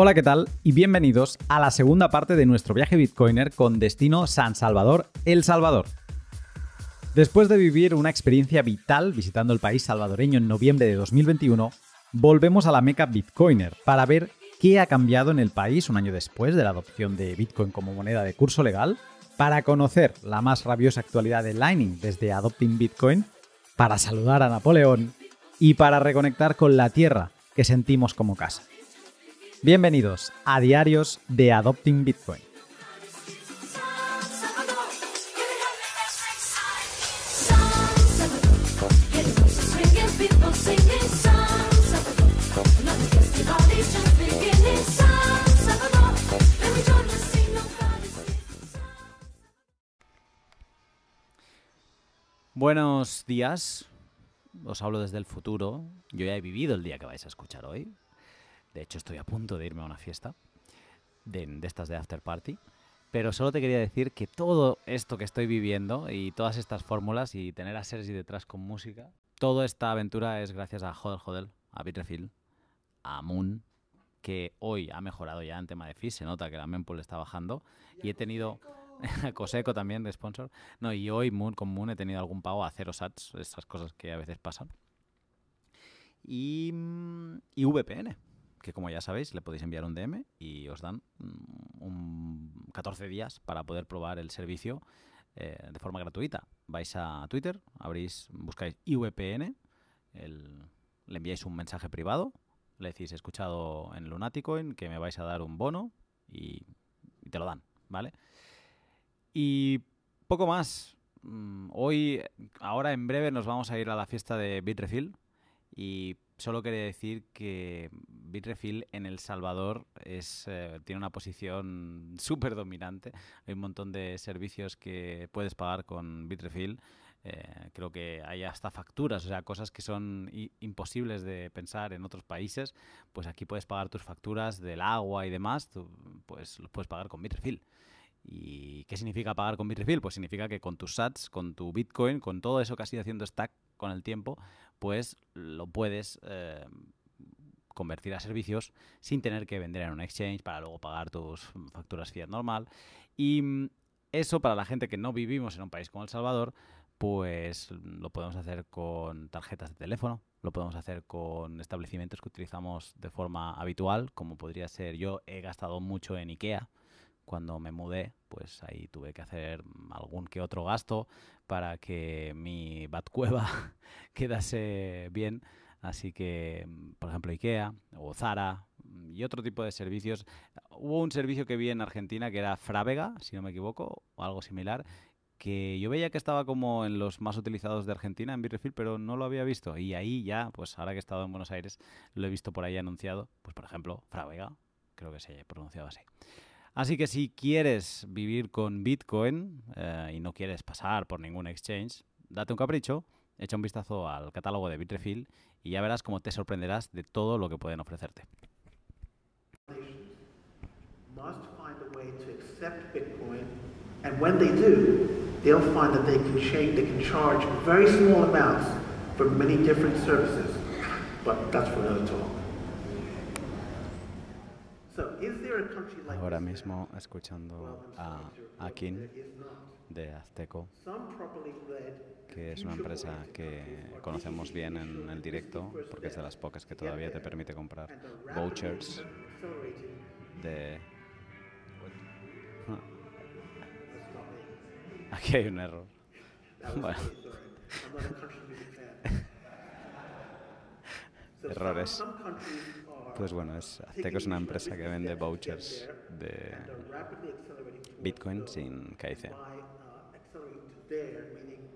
Hola, ¿qué tal? Y bienvenidos a la segunda parte de nuestro viaje Bitcoiner con destino San Salvador, El Salvador. Después de vivir una experiencia vital visitando el país salvadoreño en noviembre de 2021, volvemos a la meca Bitcoiner para ver qué ha cambiado en el país un año después de la adopción de Bitcoin como moneda de curso legal, para conocer la más rabiosa actualidad de Lightning desde Adopting Bitcoin, para saludar a Napoleón y para reconectar con la tierra que sentimos como casa. Bienvenidos a Diarios de Adopting Bitcoin. Buenos días, os hablo desde el futuro. Yo ya he vivido el día que vais a escuchar hoy. De hecho, estoy a punto de irme a una fiesta de, estas de after party. Pero solo te quería decir que todo esto que estoy viviendo y todas estas fórmulas y tener a Sergi detrás con música, toda esta aventura es gracias a Joder Joder, a Bitrefill, a Moon, que hoy ha mejorado ya en tema de fees, se nota que la mempool está bajando y he tenido Coseco también de sponsor. No, y hoy Moon, con Moon he tenido algún pago a cero sats, esas cosas que a veces pasan. Y, mm, y VPN, que como ya sabéis, le podéis enviar un DM y os dan mm, un 14 días para poder probar el servicio eh, de forma gratuita. Vais a Twitter, abrís, buscáis IVPN, le enviáis un mensaje privado, le decís, he escuchado en Lunaticoin que me vais a dar un bono y, y te lo dan, ¿vale? Y poco más. Mm, hoy, ahora en breve nos vamos a ir a la fiesta de Bitrefill y solo quería decir que Bitrefill en El Salvador es, eh, tiene una posición súper dominante. Hay un montón de servicios que puedes pagar con Bitrefill. Eh, creo que hay hasta facturas, o sea, cosas que son imposibles de pensar en otros países. Pues aquí puedes pagar tus facturas del agua y demás, pues lo puedes pagar con Bitrefill. ¿Y qué significa pagar con Bitrefill? Pues significa que con tus sats, con tu Bitcoin, con todo eso que has ido haciendo stack con el tiempo, pues lo puedes eh, convertir a servicios sin tener que vender en un exchange para luego pagar tus facturas fiat normal. Y mm, eso para la gente que no vivimos en un país como El Salvador, pues lo podemos hacer con tarjetas de teléfono, lo podemos hacer con establecimientos que utilizamos de forma habitual, como podría ser yo he gastado mucho en IKEA, cuando me mudé, pues ahí tuve que hacer algún que otro gasto para que mi Batcueva quedase bien. Así que, por ejemplo, IKEA o Zara y otro tipo de servicios. Hubo un servicio que vi en Argentina que era Frávega, si no me equivoco, o algo similar, que yo veía que estaba como en los más utilizados de Argentina en Bitrefill, pero no lo había visto. Y ahí ya, pues ahora que he estado en Buenos Aires, lo he visto por ahí anunciado. Pues por ejemplo, Frávega, creo que se pronunciado así. Así que si quieres vivir con Bitcoin eh, y no quieres pasar por ningún exchange, date un capricho, echa un vistazo al catálogo de Bitrefill y ya verás cómo te sorprenderás de todo lo que pueden ofrecerte. Ahora mismo escuchando a Akin de Azteco, que es una empresa que conocemos bien en el directo, porque es de las pocas que todavía te permite comprar vouchers de... Aquí hay un error. Bueno. Errores. Pues bueno, es, Azteco es una empresa que vende vouchers de Bitcoin sin KIC.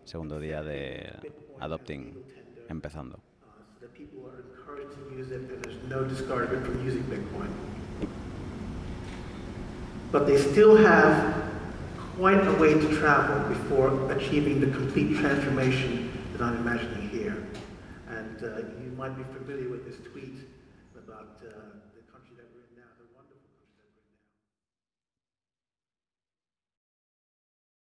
Segundo día de adopting empezando. But they still have quite a way to travel before achieving the complete transformation that I'm imagining here. And uh, you might be familiar with this tweet about uh, the country that we're in now, the wonderful country that we're in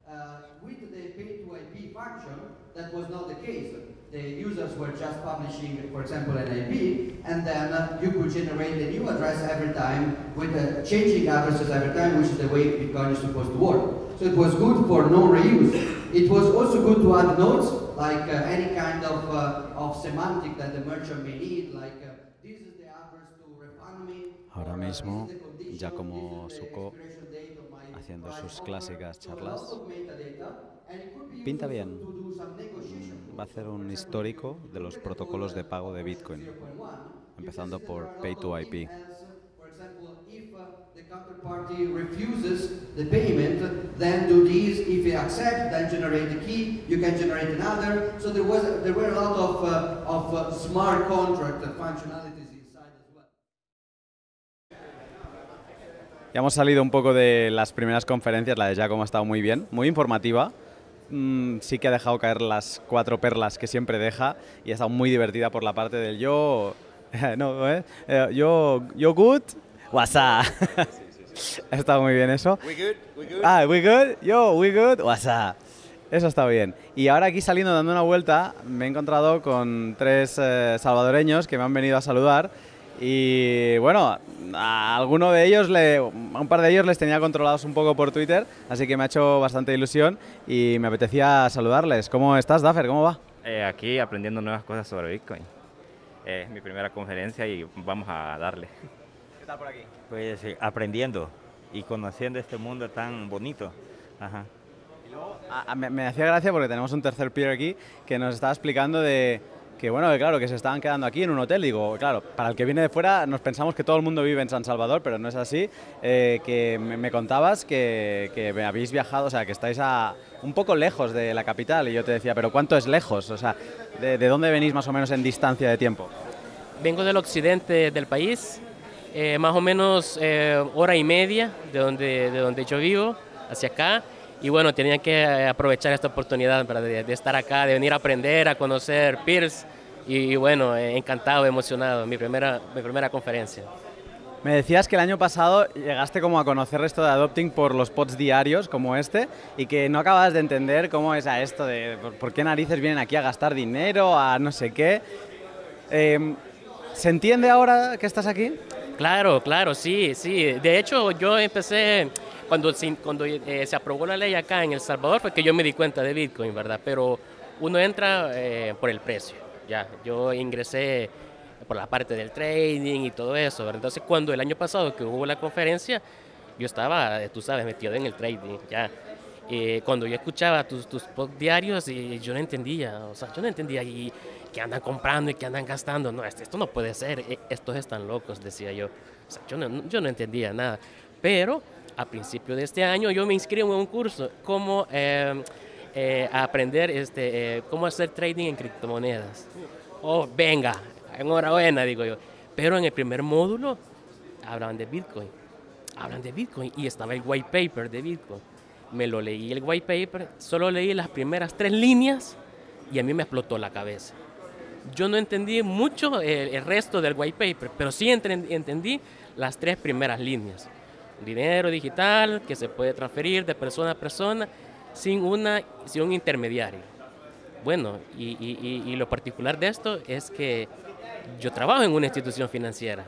now. Uh, with the pay to IP function, that was not the case. the users were just publishing, for example, an IP, and then uh, you could generate a new address every time with uh, changing addresses every time, which is the way Bitcoin is supposed to work. So it was good for non-reuse. It was also good to add nodes, like uh, any kind of, uh, of semantic that the merchant may need, like uh, this is the address to refund me. Ahora or, uh, mismo, this is the Giacomo this is the Succo expiration date of my haciendo sus clásicas charlas. Pinta bien. Va a hacer un histórico de los protocolos de pago de Bitcoin, empezando por Pay to IP. For example, if the counterparty refuses the payment, then do this. If you accept, then generate the key. You can generate another. So there was there were a lot of of uh, smart contract. Ya hemos salido un poco de las primeras conferencias, la de Giacomo ha estado muy bien, muy informativa. Mm, sí que ha dejado caer las cuatro perlas que siempre deja y ha estado muy divertida por la parte del yo... no, ¿eh? Eh, yo, yo good, WhatsApp. ha estado muy bien eso. We good? We good? Ah, we good, yo, we good, WhatsApp. Eso está bien. Y ahora aquí saliendo dando una vuelta, me he encontrado con tres eh, salvadoreños que me han venido a saludar. Y bueno, a alguno de ellos, le, a un par de ellos les tenía controlados un poco por Twitter, así que me ha hecho bastante ilusión y me apetecía saludarles. ¿Cómo estás, Daffer? ¿Cómo va? Eh, aquí aprendiendo nuevas cosas sobre Bitcoin. Eh, es mi primera conferencia y vamos a darle. ¿Qué tal por aquí? Pues eh, aprendiendo y conociendo este mundo tan bonito. Ajá. Y luego, a- a- me, me hacía gracia porque tenemos un tercer peer aquí que nos estaba explicando de que, bueno, claro, que se estaban quedando aquí en un hotel. Digo, claro, para el que viene de fuera nos pensamos que todo el mundo vive en San Salvador, pero no es así. Eh, que me, contabas que, que habéis viajado, o sea, que estáis a, un poco lejos de la capital. Y yo te decía, pero ¿cuánto es lejos? O sea, ¿de, de dónde venís más o menos en distancia de tiempo? Vengo del occidente del país, eh, más o menos eh, hora y media de donde, de donde yo vivo, hacia acá. Y bueno, tenía que aprovechar esta oportunidad de, de estar acá, de venir a aprender, a conocer peers. Y, bueno, eh, encantado, emocionado, mi primera, mi primera conferencia. Me decías que el año pasado llegaste como a conocer esto de adopting por los pods diarios como este y que no acabas de entender cómo es a esto de por, qué narices vienen aquí a gastar dinero, a no sé qué. Eh, ¿Se entiende ahora que estás aquí? Claro, claro, sí, sí. De hecho, yo empecé, cuando, cuando eh, se aprobó la ley acá en El Salvador, fue que yo me di cuenta de Bitcoin, ¿verdad? Pero uno entra eh, por el precio, ya. Yo ingresé por la parte del trading y todo eso. Entonces, cuando el año pasado que hubo la conferencia, yo estaba, eh, tú sabes, metido en el trading, ya. Eh, cuando yo escuchaba tus, tus posts diarios, y yo no entendía, o sea, yo no entendía y que andan comprando y que andan gastando. No, esto, esto no puede ser, eh, estos están locos, decía yo. O sea, yo, no, yo no entendía nada. Pero a principio de este año yo me inscribo en un curso, cómo eh, eh, aprender este, eh, cómo hacer trading en criptomonedas. Oh, venga, enhorabuena, digo yo. Pero en el primer módulo hablaban de Bitcoin. Hablan de Bitcoin y estaba el white paper de Bitcoin. Me lo leí el white paper, solo leí las primeras tres líneas y a mí me explotó la cabeza. Yo no entendí mucho el, el resto del white paper, pero sí entren- entendí las tres primeras líneas. Dinero digital que se puede transferir de persona a persona sin, una, sin un intermediario. Bueno, y, y- y- y lo particular de esto es que yo trabajo en una institución financiera.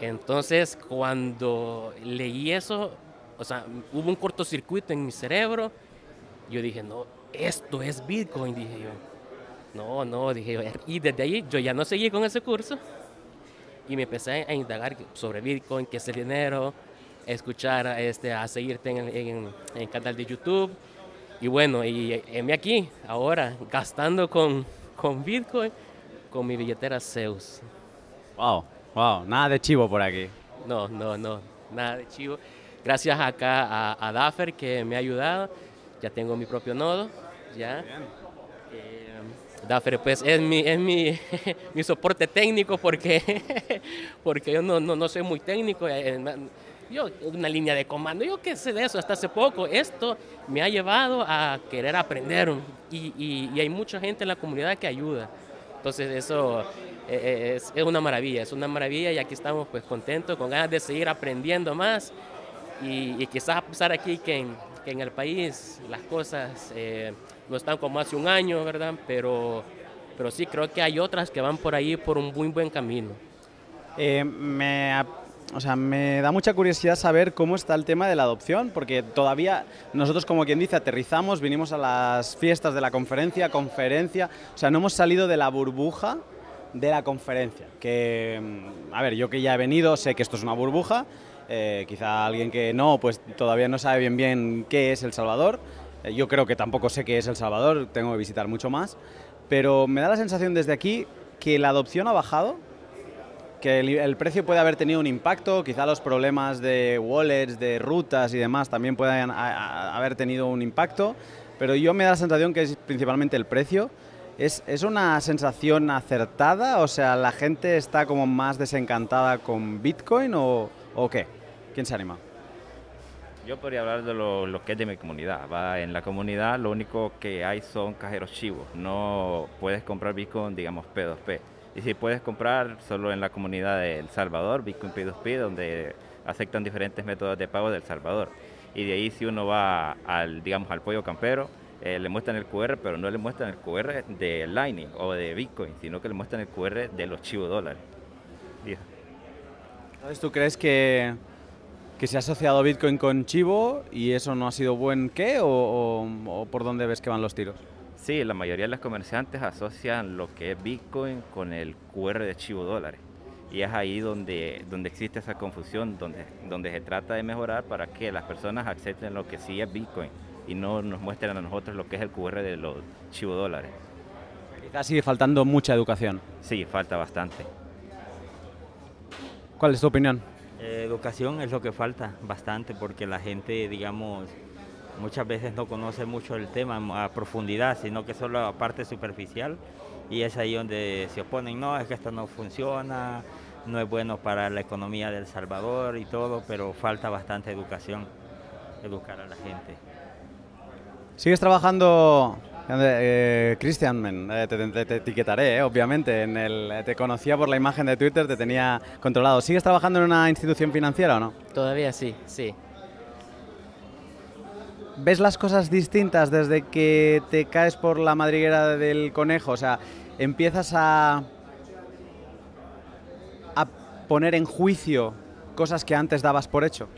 Entonces, cuando leí eso, o sea, hubo un cortocircuito en mi cerebro. Yo dije, no, esto es Bitcoin, dije yo. No, no, dije yo. Y desde ahí yo ya no seguí con ese curso. Y me empecé a indagar sobre Bitcoin, qué es el dinero, escuchar, a, este, a seguirte en, el- en- en el canal de YouTube. Y bueno, y heme aquí, ahora, gastando con, con Bitcoin, con mi billetera Zeus. Wow, wow, nada de chivo por aquí. No, no, no, nada de chivo. Gracias acá a, a Daffer que me ha ayudado. Ya tengo mi propio nodo, ya. Eh, Daffer pues es mi, es mi, mi soporte técnico porque, porque yo no, no, no soy muy técnico. eh, eh, Yo, una línea de comando, yo qué sé de eso hasta hace poco. Esto me ha llevado a querer aprender y, y- y hay mucha gente en la comunidad que ayuda. Entonces eso eh, eh, es, es una maravilla, es una maravilla y aquí estamos pues contentos, con ganas de seguir aprendiendo más y, y quizás a pesar aquí que en, que en el país las cosas eh, no están como hace un año, ¿verdad? Pero pero sí creo que hay otras que van por ahí por un muy buen camino. Eh, me, o sea, me da mucha curiosidad saber cómo está el tema de la adopción, porque todavía nosotros, como quien dice, aterrizamos, vinimos a las fiestas de la conferencia, conferencia, o sea, no hemos salido de la burbuja de la conferencia. Que, mm, a ver, yo que ya he venido, sé que esto es una burbuja, eh, quizá alguien que no, pues todavía no sabe bien bien qué es El Salvador. Eh, yo creo que tampoco sé qué es El Salvador, tengo que visitar mucho más, pero me da la sensación desde aquí que la adopción ha bajado, que el, precio puede haber tenido un impacto, quizá los problemas de wallets, de rutas y demás también puedan haber tenido un impacto, pero yo me da la sensación que es principalmente el precio. ¿Es, ¿Es, una sensación acertada? O sea, ¿la gente está como más desencantada con Bitcoin o, o qué? ¿Quién se anima? Yo podría hablar de lo, lo, que es de mi comunidad. ¿va? En la comunidad lo único que hay son cajeros chivos. No puedes comprar Bitcoin, digamos, P2P. Y si puedes comprar solo en la comunidad de El Salvador, Bitcoin P2P, donde aceptan diferentes métodos de pago de El Salvador. Y de ahí si uno va al, digamos, al pollo campero, eh, le muestran el QR, pero no le muestran el QR de Lightning o de Bitcoin, sino que le muestran el QR de los chivos dólares. Entonces, ¿tú crees que, que se ha asociado Bitcoin con chivo y eso no ha sido buen qué? o por dónde ves que van los tiros? Sí, la mayoría de los comerciantes asocian lo que es Bitcoin con el QR de Chivo Dólares. Y es ahí donde, donde existe esa confusión, donde, donde se trata de mejorar para que las personas acepten lo que sí es Bitcoin y no nos muestren a nosotros lo que es el QR de los Chivo Dólares. Quizás sigue faltando mucha educación. Sí, falta bastante. ¿Cuál es tu opinión? Eh, educación es lo que falta bastante porque la gente, digamos, muchas veces no conoce mucho el tema a profundidad, sino que solo a parte superficial y es ahí donde se oponen, no, es que esto no funciona, no es bueno para la economía del Salvador y todo, pero falta bastante educación, educar a la gente. ¿Sigues trabajando, eh, Cristian, eh, te, etiquetaré, eh, obviamente, en el, te conocía por la imagen de Twitter, te tenía controlado. ¿Sigues trabajando en una institución financiera o no? Todavía sí, sí. ¿Ves las cosas distintas desde que te caes por la madriguera del conejo? O sea, empiezas a, a poner en juicio cosas que antes dabas por hecho.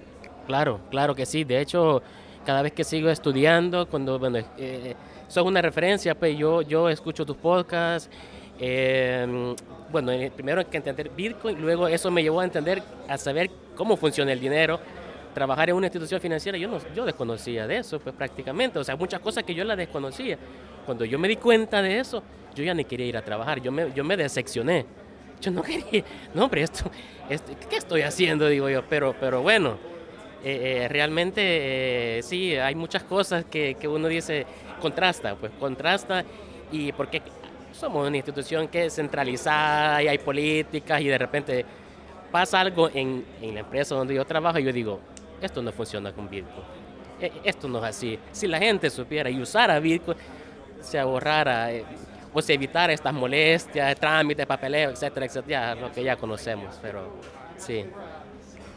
Claro, claro que sí. De hecho, cada vez que sigo estudiando, cuando, bueno, eh, sos una referencia, pues yo, yo escucho tus podcasts. Eh, bueno, primero hay que entender Bitcoin, luego eso me llevó a entender, a saber cómo funciona el dinero, trabajar en una institución financiera, yo, no, yo desconocía de eso, pues prácticamente, o sea, muchas cosas que yo las desconocía. Cuando yo me di cuenta de eso, yo ya ni quería ir a trabajar, yo me, yo me decepcioné. Yo no quería, no, hombre, esto, ¿qué estoy haciendo? Digo yo, pero, pero bueno, eh, eh, realmente eh, sí, hay muchas cosas que, que, uno dice, contrasta, pues contrasta, y porque somos una institución que es centralizada y hay políticas y de repente pasa algo en, en la empresa donde yo trabajo y yo digo, esto no funciona con Bitcoin. E, esto no es así. Si la gente supiera y usara Bitcoin, se ahorrara eh, o se evitara estas molestias, trámites, papeleo, etcétera, etcétera, lo que ya conocemos, pero sí.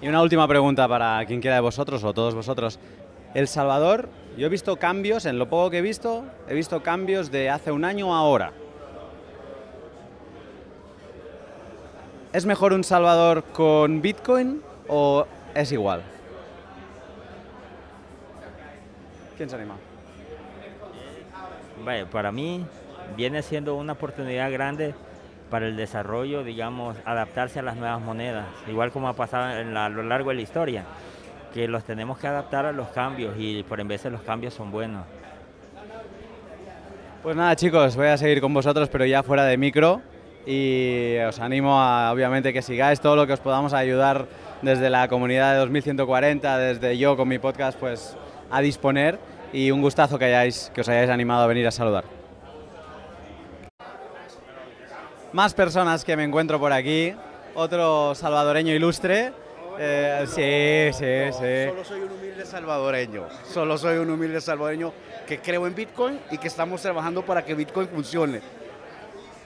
Y una última pregunta para quien quiera de vosotros o todos vosotros. El Salvador, yo he visto cambios, en lo poco que he visto, he visto cambios de hace un año a ahora. ¿Es mejor un Salvador con Bitcoin o es igual? ¿Quién se anima? para mí viene siendo una oportunidad grande para el desarrollo, digamos, adaptarse a las nuevas monedas, igual como ha pasado a lo largo de la historia, que los tenemos que adaptar a los cambios y por en veces los cambios son buenos. Pues nada chicos, voy a seguir con vosotros, pero ya fuera de micro y os animo a, obviamente, que sigáis todo lo que os podamos ayudar desde la comunidad de 2140, desde yo con mi podcast, pues a disponer y un gustazo que, hayáis, que os hayáis animado a venir a saludar. Más personas que me encuentro por aquí, otro salvadoreño ilustre. Eh, sí, sí, sí. Solo soy un humilde salvadoreño, solo soy un humilde salvadoreño que creo en Bitcoin y que estamos trabajando para que Bitcoin funcione.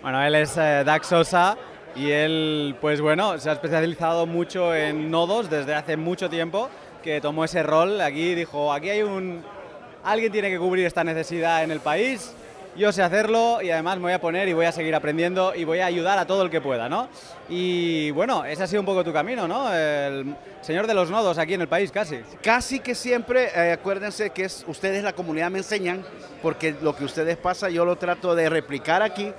Bueno, él es eh, Dax Sosa y él, pues bueno, se ha especializado mucho en nodos desde hace mucho tiempo que tomó ese rol aquí dijo, aquí hay un... Alguien tiene que cubrir esta necesidad en el país yo sé hacerlo y además me voy a poner y voy a seguir aprendiendo y voy a ayudar a todo el que pueda, ¿no? Y bueno, ese ha sido un poco tu camino, ¿no? El señor de los nodos aquí en el país, casi. Casi que siempre, eh, acuérdense que es, ustedes la comunidad me enseñan, porque lo que ustedes pasa yo lo trato de replicar aquí,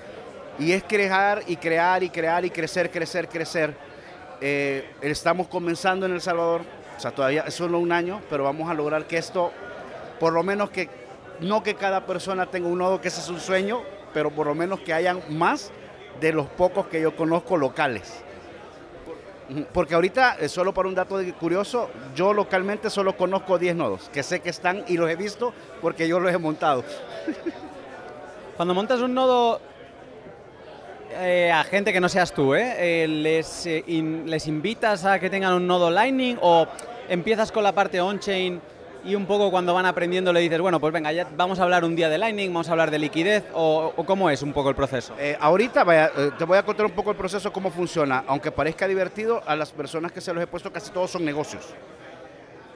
y es crear y crear y crear y crecer, crecer, crecer. Eh, estamos comenzando en El Salvador, sea, todavía es solo un año, pero vamos a lograr que esto, por lo menos que no que cada persona tenga un nodo, que ese es un sueño, pero por lo menos que hayan más de los pocos que yo conozco locales. Porque ahorita, eh, solo para un dato curioso, yo localmente solo conozco 10 nodos, que sé que están y los he visto porque yo los he montado. Cuando montas un nodo eh, a gente que no seas tú, ¿eh? les, ¿les invitas a que tengan un nodo Lightning o empiezas con la parte on-chain y un poco cuando van aprendiendo le dices, bueno, pues venga, ya vamos a hablar un día de Lightning, vamos a hablar de liquidez, o, cómo es un poco el proceso? Eh, ahorita eh, te voy a contar un poco el proceso, cómo funciona. Aunque parezca divertido, a las personas que se los he puesto casi todos son negocios.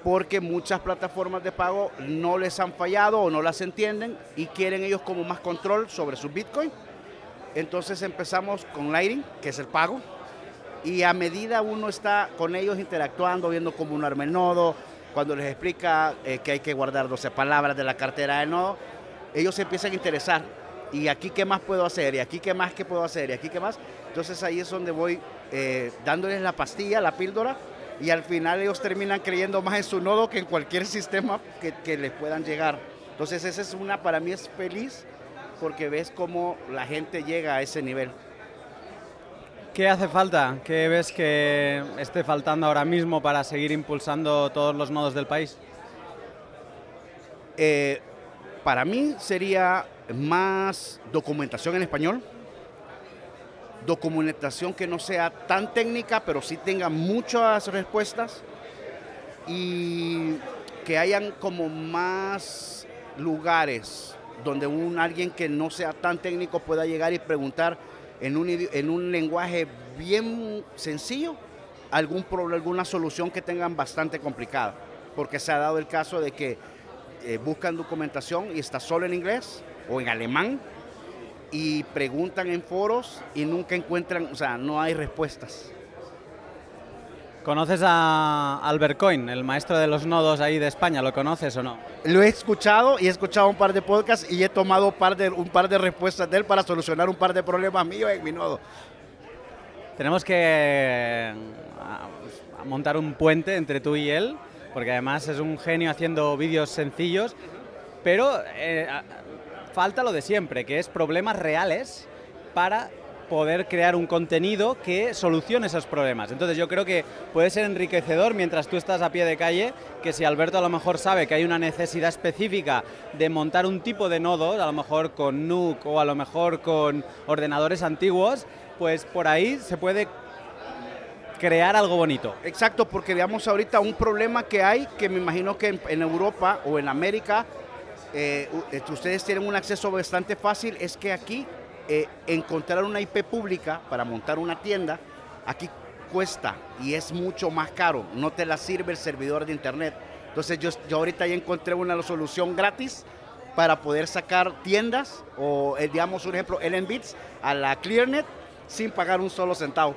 Porque muchas plataformas de pago no les han fallado o no las entienden y quieren ellos como más control sobre su Bitcoin. Entonces empezamos con Lightning, que es el pago, y a medida uno está con ellos interactuando, viendo cómo uno arma el nodo, cuando les explica eh, que hay que guardar 12 palabras de la cartera de nodo, ellos se empiezan a interesar. ¿Y aquí qué más puedo hacer? ¿Y aquí qué más que puedo hacer? ¿Y aquí qué más? Entonces ahí es donde voy eh, dándoles la pastilla, la píldora, y al final ellos terminan creyendo más en su nodo que en cualquier sistema que, que les puedan llegar. Entonces esa es una, para mí es feliz, porque ves cómo la gente llega a ese nivel. ¿Qué hace falta? ¿Qué ves que esté faltando ahora mismo para seguir impulsando todos los nodos del país? Eh, para mí sería más documentación en español, documentación que no sea tan técnica, pero sí tenga muchas respuestas y que hayan como más lugares donde un alguien que no sea tan técnico pueda llegar y preguntar en un, en un lenguaje bien sencillo algún problema, alguna solución que tengan bastante complicada. Porque se ha dado el caso de que eh, buscan documentación y está solo en inglés o en alemán y preguntan en foros y nunca encuentran, o sea, no hay respuestas. ¿Conoces a Albert Coin, el maestro de los nodos ahí de España? ¿Lo conoces o no? Lo he escuchado y he escuchado un par de podcasts y he tomado un par de, un par de respuestas de él para solucionar un par de problemas míos en mi nodo. Tenemos que montar un puente entre tú y él, porque además es un genio haciendo vídeos sencillos, pero eh, falta lo de siempre, que es problemas reales para poder crear un contenido que solucione esos problemas. Entonces yo creo que puede ser enriquecedor mientras tú estás a pie de calle, que si Alberto a lo mejor sabe que hay una necesidad específica de montar un tipo de nodo, a lo mejor con NUC o a lo mejor con ordenadores antiguos, pues por ahí se puede crear algo bonito. Exacto, porque veamos ahorita un problema que hay, que me imagino que en, Europa o en América eh, ustedes tienen un acceso bastante fácil, es que aquí eh, encontrar una IP pública para montar una tienda, aquí cuesta y es mucho más caro, no te la sirve el servidor de internet. Entonces yo, yo ahorita ya encontré una solución gratis para poder sacar tiendas o eh, digamos un ejemplo LNBits a la ClearNet sin pagar un solo centavo.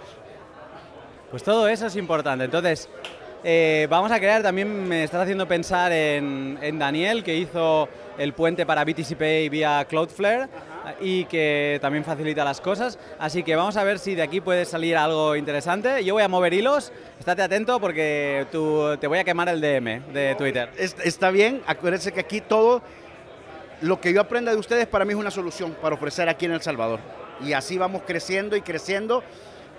Pues todo eso es importante. Entonces, eh, vamos a crear, también me estás haciendo pensar en, en Daniel, que hizo el puente para BTC Pay vía Cloudflare y que también facilita las cosas. Así que vamos a ver si de aquí puede salir algo interesante. Yo voy a mover hilos, estate atento porque tú, te voy a quemar el DM de Twitter. Está bien, acuérdense que aquí todo lo que yo aprenda de ustedes para mí es una solución para ofrecer aquí en El Salvador. Y así vamos creciendo y creciendo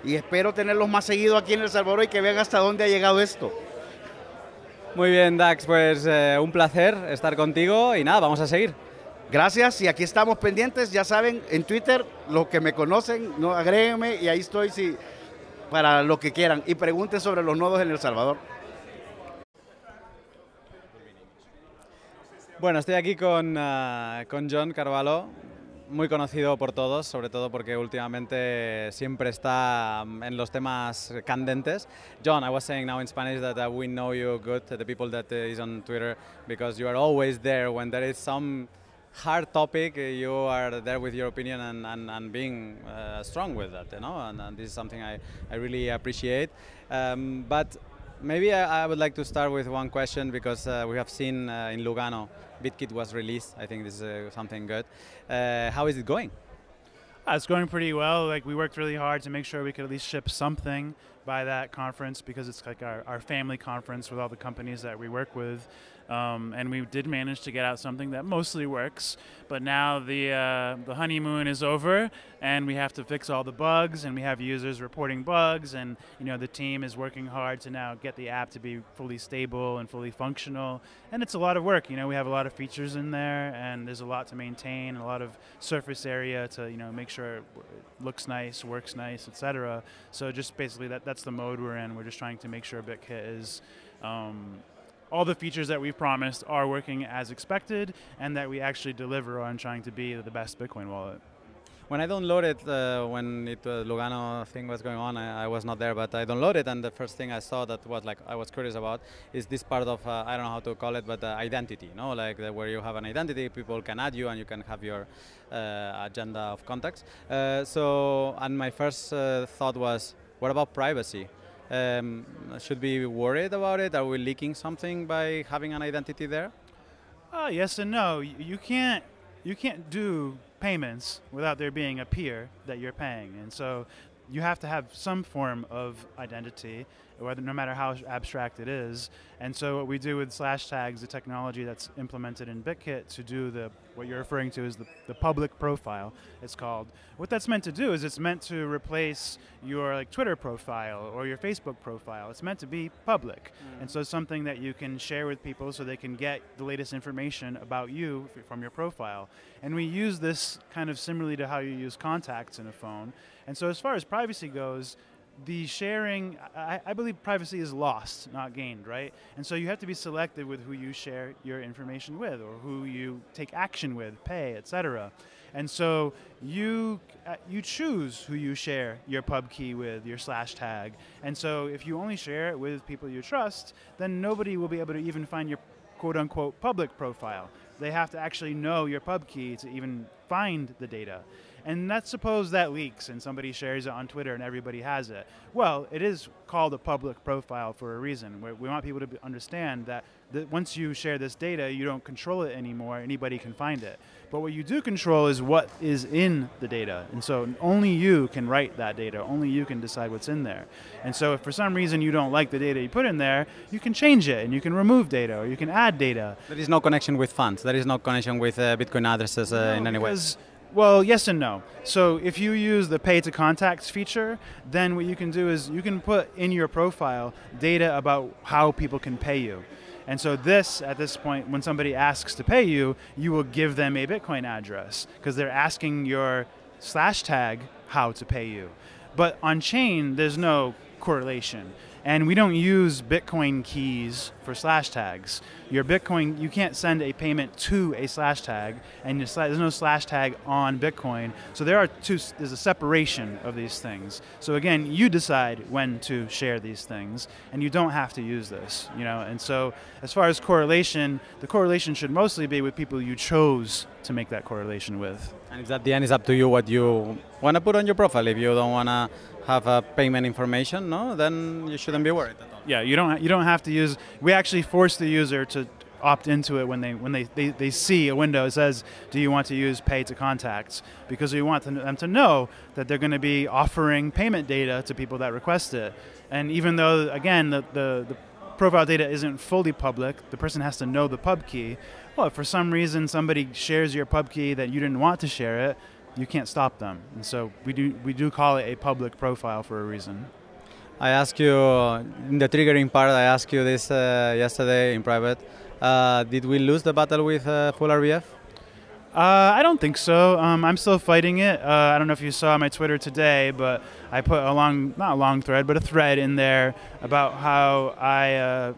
y espero tenerlos más seguido aquí en El Salvador y que vean hasta dónde ha llegado esto. Muy bien, Dax, pues eh, un placer estar contigo y nada, vamos a seguir. Gracias y aquí estamos pendientes, ya saben, en Twitter, los que me conocen, no agréguenme y ahí estoy si, para lo que quieran y pregunten sobre los nodos en El Salvador. Bueno, estoy aquí con, uh, con John Carvalho, muy conocido por todos, sobre todo porque últimamente siempre está um, en los temas candentes. John, I was saying now in Spanish that uh, we know you good, the people that uh, is on Twitter, because you are always there when there is some hard topic, uh, you are there with your opinion and, and, and being uh, strong with that, you know, and, and, this is something I, I really appreciate. Um, but maybe I, I, would like to start with one question because uh, we have seen uh, in Lugano, BitKit was released. I think this is uh, something good. Uh, how is it going? it's going pretty well. Like we worked really hard to make sure we could at least ship something by that conference because it's like our, our family conference with all the companies that we work with. Um, and we did manage to get out something that mostly works. But now the uh, the honeymoon is over, and we have to fix all the bugs, and we have users reporting bugs, and you know the team is working hard to now get the app to be fully stable and fully functional. And it's a lot of work. You know, we have a lot of features in there, and there's a lot to maintain, a lot of surface area to you know make sure it looks nice, works nice, etc. So just basically that that's the mode we're in. We're just trying to make sure BitKit is um, all the features that we've promised are working as expected and that we actually deliver on trying to be the best Bitcoin wallet. When I downloaded, uh, when it uh, Lugano thing was going on, I, I, was not there, but I downloaded, and the first thing I saw that was like I was curious about is this part of uh, I don't know how to call it, but uh, identity, no, like the, where you have an identity, people can add you, and you can have your uh, agenda of contacts. Uh, so, and my first thought was, what about privacy? Um, should we be worried about it? Are we leaking something by having an identity there? Uh, yes and no. You can't you can't do payments without there being a peer that you're paying, and so you have to have some form of identity whether no matter how abstract it is. And so what we do with slash tags, the technology that's implemented in BitKit to do the what you're referring to is the, the public profile. It's called. What that's meant to do is it's meant to replace your like Twitter profile or your Facebook profile. It's meant to be public, mm. and so something that you can share with people so they can get the latest information about you from your profile. And we use this kind of similarly to how you use contacts in a phone. And so as far as privacy goes, the sharing, I, I, believe privacy is lost, not gained, right? And so you have to be selective with who you share your information with or who you take action with, pay, etc. And so you uh, you choose who you share your pub key with, your slash tag. And so if you only share it with people you trust, then nobody will be able to even find your quote unquote public profile. They have to actually know your pub key to even find the data. And let's suppose that leaks and somebody shares it on Twitter and everybody has it. Well, it is called a public profile for a reason. We want people to understand that, that once you share this data, you don't control it anymore. Anybody can find it. But what you do control is what is in the data. And so only you can write that data. Only you can decide what's in there. And so if for some reason you don't like the data you put in there, you can change it and you can remove data or you can add data. There is no connection with funds. There is no connection with uh, Bitcoin addresses uh, no, in any way. Well, yes and no. So if you use the pay to contacts feature, then what you can do is you can put in your profile data about how people can pay you. And so this, at this point, when somebody asks to pay you, you will give them a Bitcoin address because they're asking your slash tag how to pay you. But on chain, there's no correlation. And we don't use Bitcoin keys for slash tags. Your Bitcoin, you can't send a payment to a slash tag, and there's no slash tag on Bitcoin. So there are two. There's a separation of these things. So again, you decide when to share these things, and you don't have to use this. You know. And so as far as correlation, the correlation should mostly be with people you chose to make that correlation with. And it's at the end, it's up to you what you want to put on your profile. If you don't want to have a payment information, no, then you shouldn't be worried Yeah, you don't you don't have to use. We actually force the user to opt into it when they when they, they, they see a window that says, "Do you want to use pay to contacts?" Because we want them to know that they're going to be offering payment data to people that request it. And even though again the, the, the profile data isn't fully public, the person has to know the pub key. Well, if for some reason somebody shares your pub key that you didn't want to share it, you can't stop them. And so we do we do call it a public profile for a reason. I asked you in the triggering part. I asked you this uh, yesterday in private. Uh, did we lose the battle with uh, full RBF? Uh, I don't think so. Um, I'm still fighting it. Uh, I don't know if you saw my Twitter today, but I put a long, not a long thread, but a thread in there about how I uh,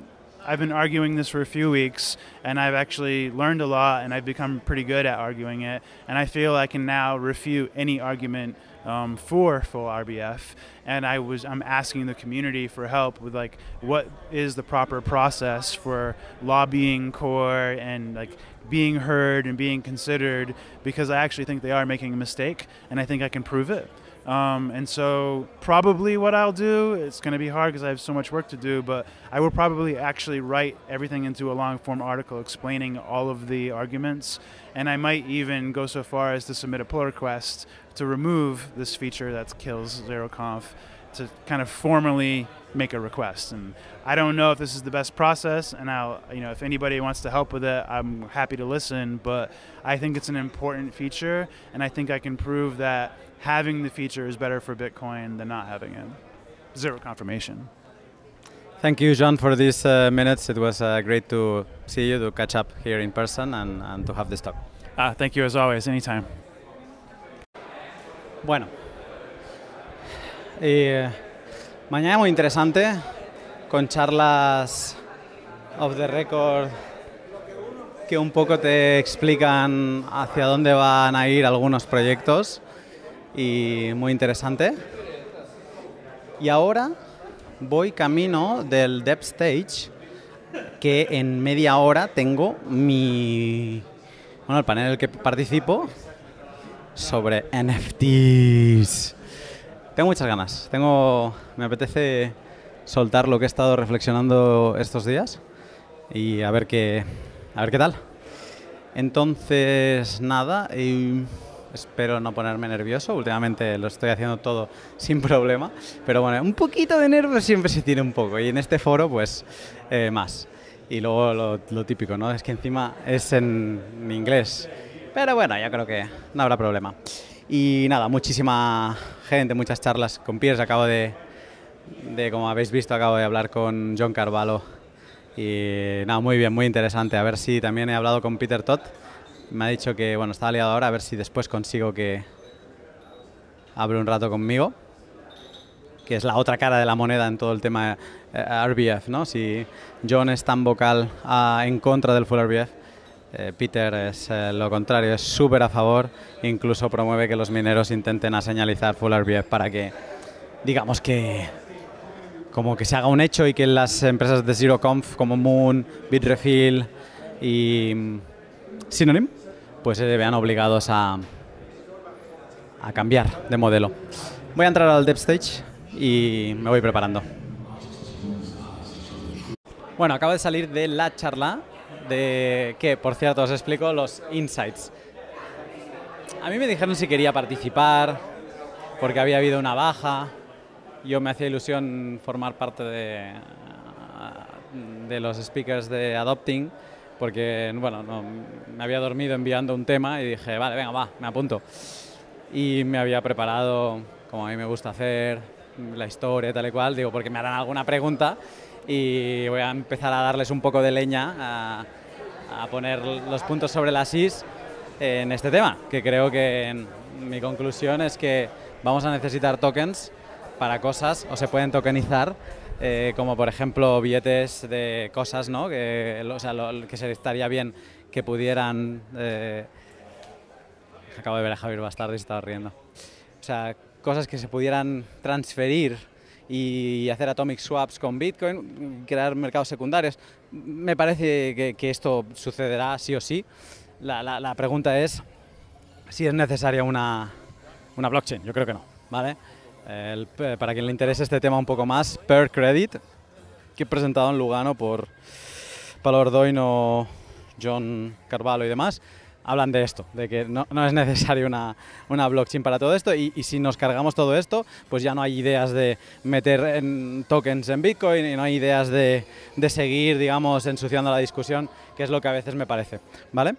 I've been arguing this for a few weeks, and I've actually learned a lot, and I've become pretty good at arguing it. And I feel I can now refute any argument um, for full RBF, and I was I'm asking the community for help with like what is the proper process for lobbying core and like being heard and being considered because I actually think they are making a mistake, and I think I can prove it. Um, and so, probably what I'll do, it's going to be hard because I have so much work to do, but I will probably actually write everything into a long form article explaining all of the arguments. And I might even go so far as to submit a pull request to remove this feature that kills ZeroConf to kind of formally make a request. And I don't know if this is the best process, and I'll, you know, if anybody wants to help with it, I'm happy to listen. But I think it's an important feature, and I think I can prove that having the feature is better for Bitcoin than not having it. Zero confirmation. Thank you, John, for these uh, minutes. It was uh, great to see you, to catch up here in person, and, and to have this talk. Uh, thank you as always, anytime. Bueno. Eh, mañana muy interesante, con charlas off the record que un poco te explican hacia dónde van a ir algunos proyectos y muy interesante. Y ahora voy camino del Dev Stage, que en media hora tengo mi. Bueno, el panel en el que participo sobre NFTs. Tengo muchas ganas. Tengo. Me apetece soltar lo que he estado reflexionando estos días y a ver qué. A ver qué tal. Entonces, nada. y Espero no ponerme nervioso. Últimamente lo estoy haciendo todo sin problema. Pero bueno, un poquito de nervios siempre se tiene un poco. Y en este foro, pues, eh, más. Y luego lo, típico, ¿no? Es que encima es en, inglés. Pero bueno, yo creo que no habrá problema. Y nada, muchísima gente, muchas charlas con Piers. Acabo de, de, como habéis visto, acabo de hablar con John Carvalho. Y nada, muy bien, muy interesante. A ver si también he hablado con Peter Todd me ha dicho que bueno, estaba liado ahora, a ver si después consigo que hable un rato conmigo, que es la otra cara de la moneda en todo el tema eh, RBF, ¿no? Si John es tan vocal ah, en contra del full RBF, eh, Peter es eh, lo contrario, es súper a favor, incluso promueve que los mineros intenten a señalizar full RBF para que, digamos que como que se haga un hecho y que las empresas de ZeroConf como Moon, Bitrefill y Synonym pues se vean obligados a, a cambiar de modelo. Voy a entrar al Dev Stage y me voy preparando. Bueno, acabo de salir de la charla de que, por cierto, os explico los insights. A mí me dijeron si quería participar porque había habido una baja. Yo me hacía ilusión formar parte de, de los speakers de Adopting porque bueno, me había dormido enviando un tema y dije, vale, venga, va, me apunto. Y me había preparado, como a mí me gusta hacer, la historia tal y cual, digo, porque me harán alguna pregunta y voy a empezar a darles un poco de leña, a, a poner los puntos sobre las is en este tema, que creo que mi conclusión es que vamos a necesitar tokens para cosas, o se pueden tokenizar eh, como por ejemplo billetes de cosas, ¿no? Que, o sea, que se estaría bien que pudieran... Eh, acabo de ver a Javier Bastardo y estaba riendo. O sea, cosas que se pudieran transferir y hacer atomic swaps con Bitcoin, crear mercados secundarios. Me parece que, esto sucederá sí o sí. La, la, pregunta es si es necesaria una, una blockchain. Yo creo que no, ¿vale? Para quien le interese este tema un poco más, Per Credit, que presentado en Lugano por Palo Ordoino, John Carvalho y demás, hablan de esto, de que no, es necesario una, una, blockchain para todo esto y, si nos cargamos todo esto, pues ya no hay ideas de meter en tokens en Bitcoin y no hay ideas de, de seguir, digamos, ensuciando la discusión, que es lo que a veces me parece, ¿vale?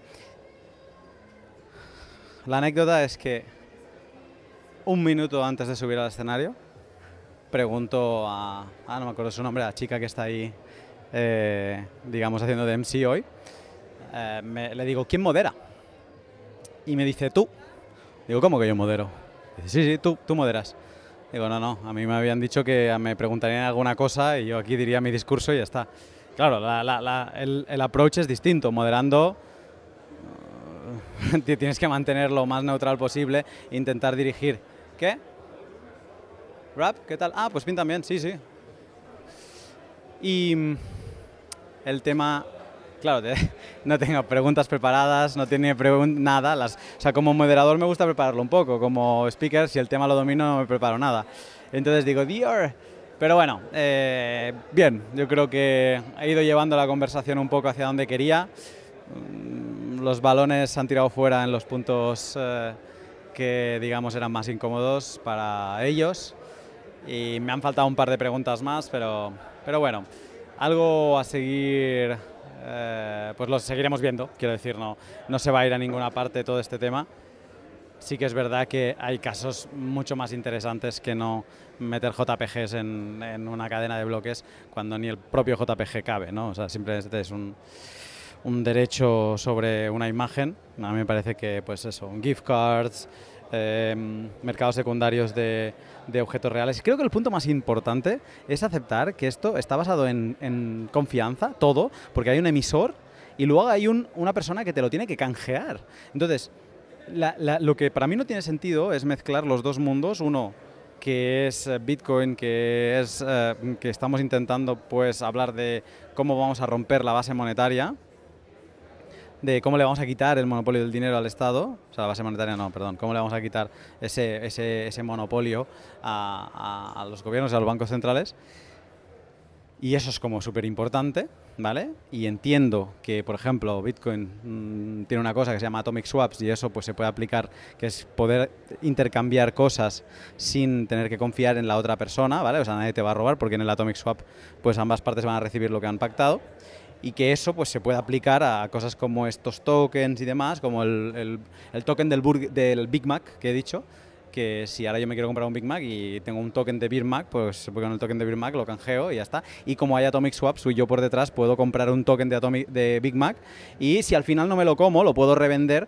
La anécdota es que un minuto antes de subir al escenario, pregunto a, ah, no me acuerdo su nombre, a la chica que está ahí, eh, digamos, haciendo de MC hoy, eh, le digo, ¿quién modera? Y me dice, tú. Digo, ¿cómo que yo modero? Dice, sí, sí, tú, tú moderas. Digo, no, no, a mí me habían dicho que me preguntarían alguna cosa y yo aquí diría mi discurso y ya está. Claro, el, el approach es distinto, moderando tienes que mantener lo más neutral posible, intentar dirigir ¿Qué? ¿Rap? ¿Qué tal? Ah, pues bien también, sí, sí. Y mm, el tema, claro, no tengo preguntas preparadas, no tiene nada. O sea, como moderador me gusta prepararlo un poco, como speaker, si el tema lo domino no me preparo nada. Entonces digo, Dior. Pero bueno, eh, bien, yo creo que he ido llevando la conversación un poco hacia donde quería. Mm, Los balones se han tirado fuera en los puntos eh, que, digamos, eran más incómodos para ellos. Y me han faltado un par de preguntas más, pero, pero bueno, algo a seguir, eh, pues lo seguiremos viendo, quiero decir, no, no se va a ir a ninguna parte todo este tema. Sí que es verdad que hay casos mucho más interesantes que no meter JPGs en, en una cadena de bloques cuando ni el propio JPG cabe, ¿no? O sea, simplemente es un, un derecho sobre una imagen. A mí me parece que, pues eso, gift cards, eh, mercados secundarios de, de objetos reales. Creo que el punto más importante es aceptar que esto está basado en, en confianza, todo, porque hay un emisor y luego hay un- una persona que te lo tiene que canjear. Entonces, la- lo que para mí no tiene sentido es mezclar los dos mundos, uno que es eh, Bitcoin, que es eh, que estamos intentando pues hablar de cómo vamos a romper la base monetaria, de cómo le vamos a quitar el monopolio del dinero al Estado, o sea, la base monetaria no, perdón, cómo le vamos a quitar ese, ese, ese monopolio a, los gobiernos y a los bancos centrales. Y eso es como súper importante, ¿vale? Y entiendo que, por ejemplo, Bitcoin mm, tiene una cosa que se llama Atomic Swaps y eso pues se puede aplicar, que es poder intercambiar cosas sin tener que confiar en la otra persona, ¿vale? O sea, nadie te va a robar porque en el Atomic Swap pues ambas partes van a recibir lo que han pactado y que eso pues se puede aplicar a cosas como estos tokens y demás, como el, el- el token del, del Big Mac que he dicho, que si ahora yo me quiero comprar un Big Mac y tengo un token de Big Mac, pues con el token de Big Mac, lo canjeo y ya está. Y como hay Atomic Swaps, yo por detrás puedo comprar un token de, Atomic, de Big Mac y si al final no me lo como, lo puedo revender,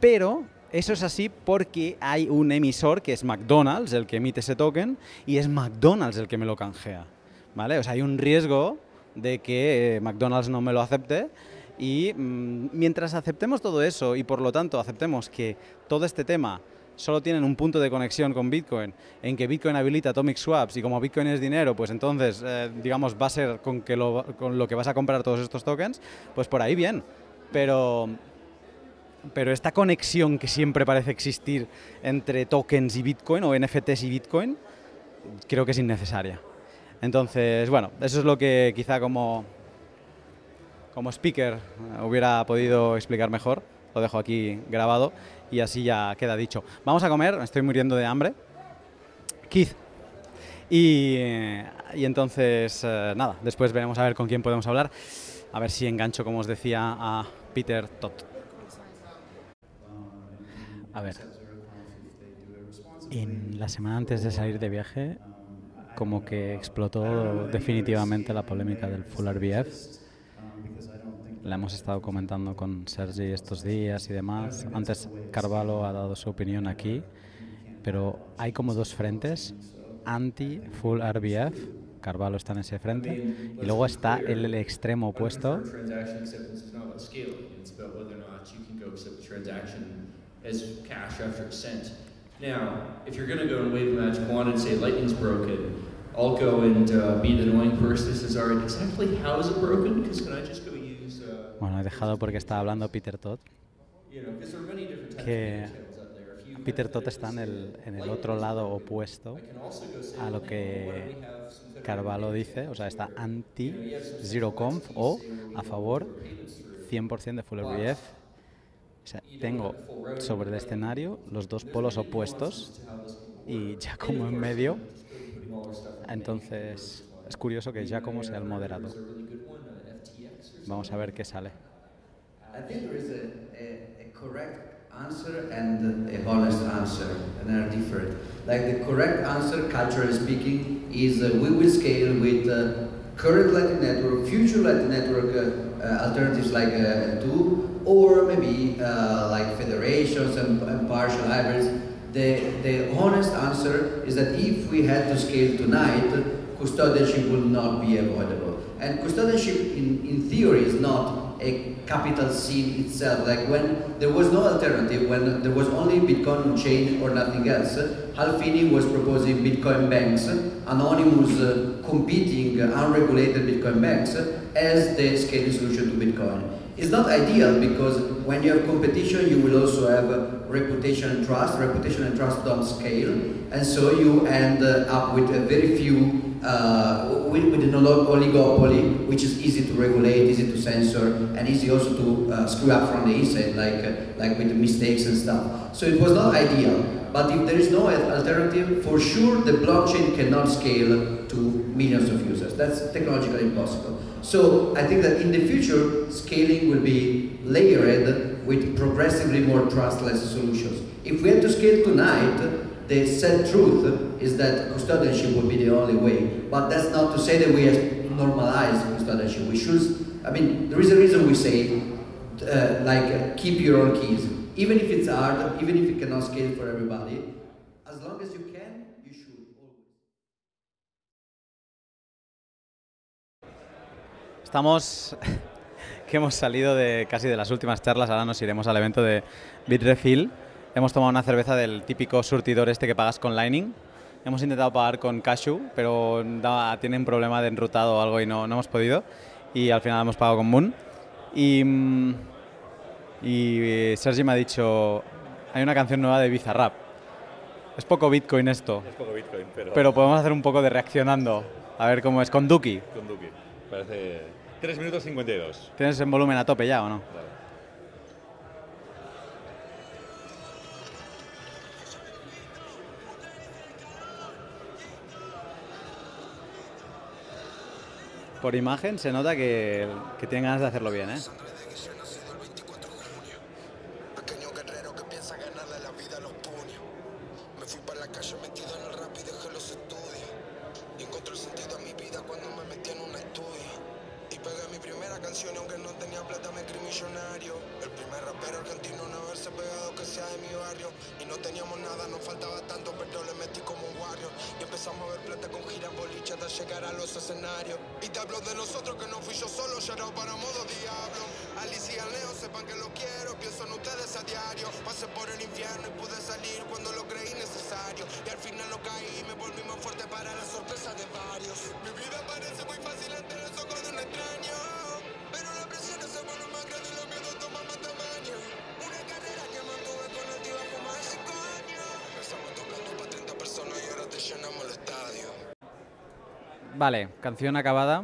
pero eso es así porque hay un emisor que es McDonald's el que emite ese token y es McDonald's el que me lo canjea. ¿Vale? O sea, hay un riesgo de que eh, McDonald's no me lo acepte y mm, mientras aceptemos todo eso y por lo tanto aceptemos que todo este tema solo tienen un punto de conexión con Bitcoin, en que Bitcoin habilita Atomic Swaps y como Bitcoin es dinero, pues entonces, eh, digamos, va a ser con, que lo, con lo que vas a comprar todos estos tokens, pues por ahí bien. Pero pero esta conexión que siempre parece existir entre tokens y Bitcoin o NFTs y Bitcoin, creo que es innecesaria. Entonces, bueno, eso es lo que quizá como, como speaker hubiera podido explicar mejor. Lo dejo aquí grabado y así ya queda dicho. Vamos a comer, me estoy muriendo de hambre. Keith. Y, y entonces, eh, nada, después veremos a ver con quién podemos hablar. A ver si engancho, como os decía, a Peter Todd. A ver, en la semana antes de salir de viaje, como que explotó definitivamente la polémica del Full RBF. La hemos estado comentando con Sergi estos días y demás. Antes Carvalho ha dado su opinión aquí, pero hay como dos frentes anti-Full RBF. Carvalho está en ese frente. Y luego está el, extremo opuesto, Now, if you're going to go and wave a magic wand and say lightning's broken, I'll go and uh, be the annoying person who says, all right, exactly how is it broken? Because can I just go use, uh, Bueno, he dejado porque está hablando Peter Todd. que Peter Todd está en el, en el otro lado opuesto a lo que Carvalho dice, o sea, está anti-ZeroConf o a favor 100% de Full RBF. O sea, tengo sobre el escenario los dos polos opuestos y Giacomo en medio. Entonces, es curioso que Giacomo sea el moderador. Vamos a ver qué sale. Answer and a honest answer, and they are different. Like the correct answer, culturally speaking, is uh, we will scale with uh, current Lightning Network, future Lightning Network uh, uh, alternatives like uh, two, or maybe uh, like federations and, and partial hybrids. The, the honest answer is that if we had to scale tonight, custodianship would not be avoidable. And custodianship, in, in theory, is not a capital sin itself. Like when there was no alternative, when there was only Bitcoin chain or nothing else, Hal Finney was proposing Bitcoin banks, anonymous, uh, competing, uh, unregulated Bitcoin banks, as the scaling solution to Bitcoin. It's not ideal because when you have competition, you will also have reputation and trust. Reputation and trust don't scale, and so you end up with a very few, uh, with, an oli- oligopoly, which is easy to regulate, easy to censor, and easy also to uh, screw up from the inside, like uh, like with the mistakes and stuff. So it was not ideal. But if there is no alternative, for sure the blockchain cannot scale to millions of users. That's technologically impossible. So I think that in the future, scaling will be layered with progressively more trustless solutions. If we had to scale tonight, the sad truth is that custodianship would be the only way. But that's not to say that we have normalized custodianship. We should, I mean, there is a reason we say, uh, like, keep your own keys. Even if it's hard, even if it cannot scale for everybody, as long as you can, you should. Estamos que hemos salido de casi de las últimas charlas, ahora nos iremos al evento de Bitrefill. Hemos tomado una cerveza del típico surtidor este que pagas con Lightning. Hemos intentado pagar con Cashew, pero da- tiene un problema de enrutado o algo y no, no hemos podido. Y al final hemos pagado con Moon. Y, mm, y eh, Sergi me ha dicho, hay una canción nueva de Bizarrap. Es poco Bitcoin esto, Es poco Bitcoin, pero. pero podemos hacer un poco de reaccionando. A ver cómo es. Con Duki. Con Duki. Parece. 3 minutos 52. ¿Tienes en volumen a tope ya o no? El primer rapero argentino en haberse pegado que sea de mi barrio. Y no teníamos nada, faltaba tanto, le metí como un. Y empezamos a ver plata con gira en boliche hasta llegar a los escenarios. Y te hablo de nosotros que no fui yo solo, ya no para modo diablo. Alicia y al Leo sepan que lo quiero, pienso en ustedes a diario. Pasé por el infierno y pude salir cuando lo creí necesario. Y al final no caí me volví más fuerte para la sorpresa de varios. Mi vida parece Vale, canción acabada.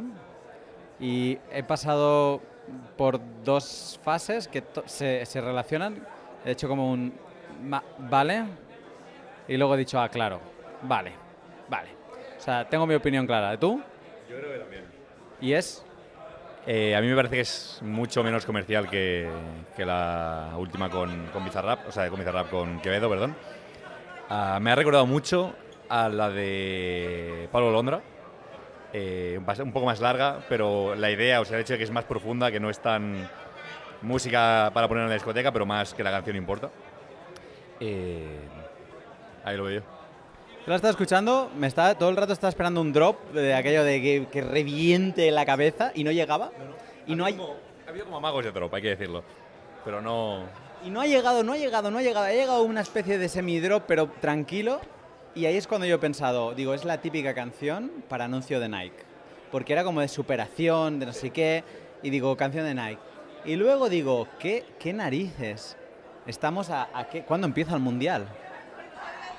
Y he pasado por dos fases que se, se relacionan. He hecho como un vale. Y luego he dicho, ah, claro, vale, vale. O sea, tengo mi opinión clara. ¿Tú? Yo creo que también. ¿Y es? Eh, a mí me parece que es mucho menos comercial que, que la última con, con Bizarrap, o sea, con Bizarrap con Quevedo, perdón. Ah, me ha recordado mucho a la de Pablo Londra, eh, un poco más larga, pero la idea, o sea, el hecho de que es más profunda, que no es tan música para poner en la discoteca, pero más que la canción importa. Eh, ahí lo veo yo. Yo la estaba escuchando, me estaba, todo el rato estaba esperando un drop de aquello de que, que reviente la cabeza y no llegaba. Y no, hay, Ha habido como amagos de drop, hay que decirlo. Pero no... y no ha llegado, no ha llegado, no ha llegado. Ha llegado una especie de semidrop, pero tranquilo. Y ahí es cuando yo he pensado, digo, es la típica canción para anuncio de Nike. Porque era como de superación, de no sé qué. Y digo, canción de Nike. Y luego digo, ¿qué, qué narices? Estamos a, a qué, ¿Cuándo empieza el mundial?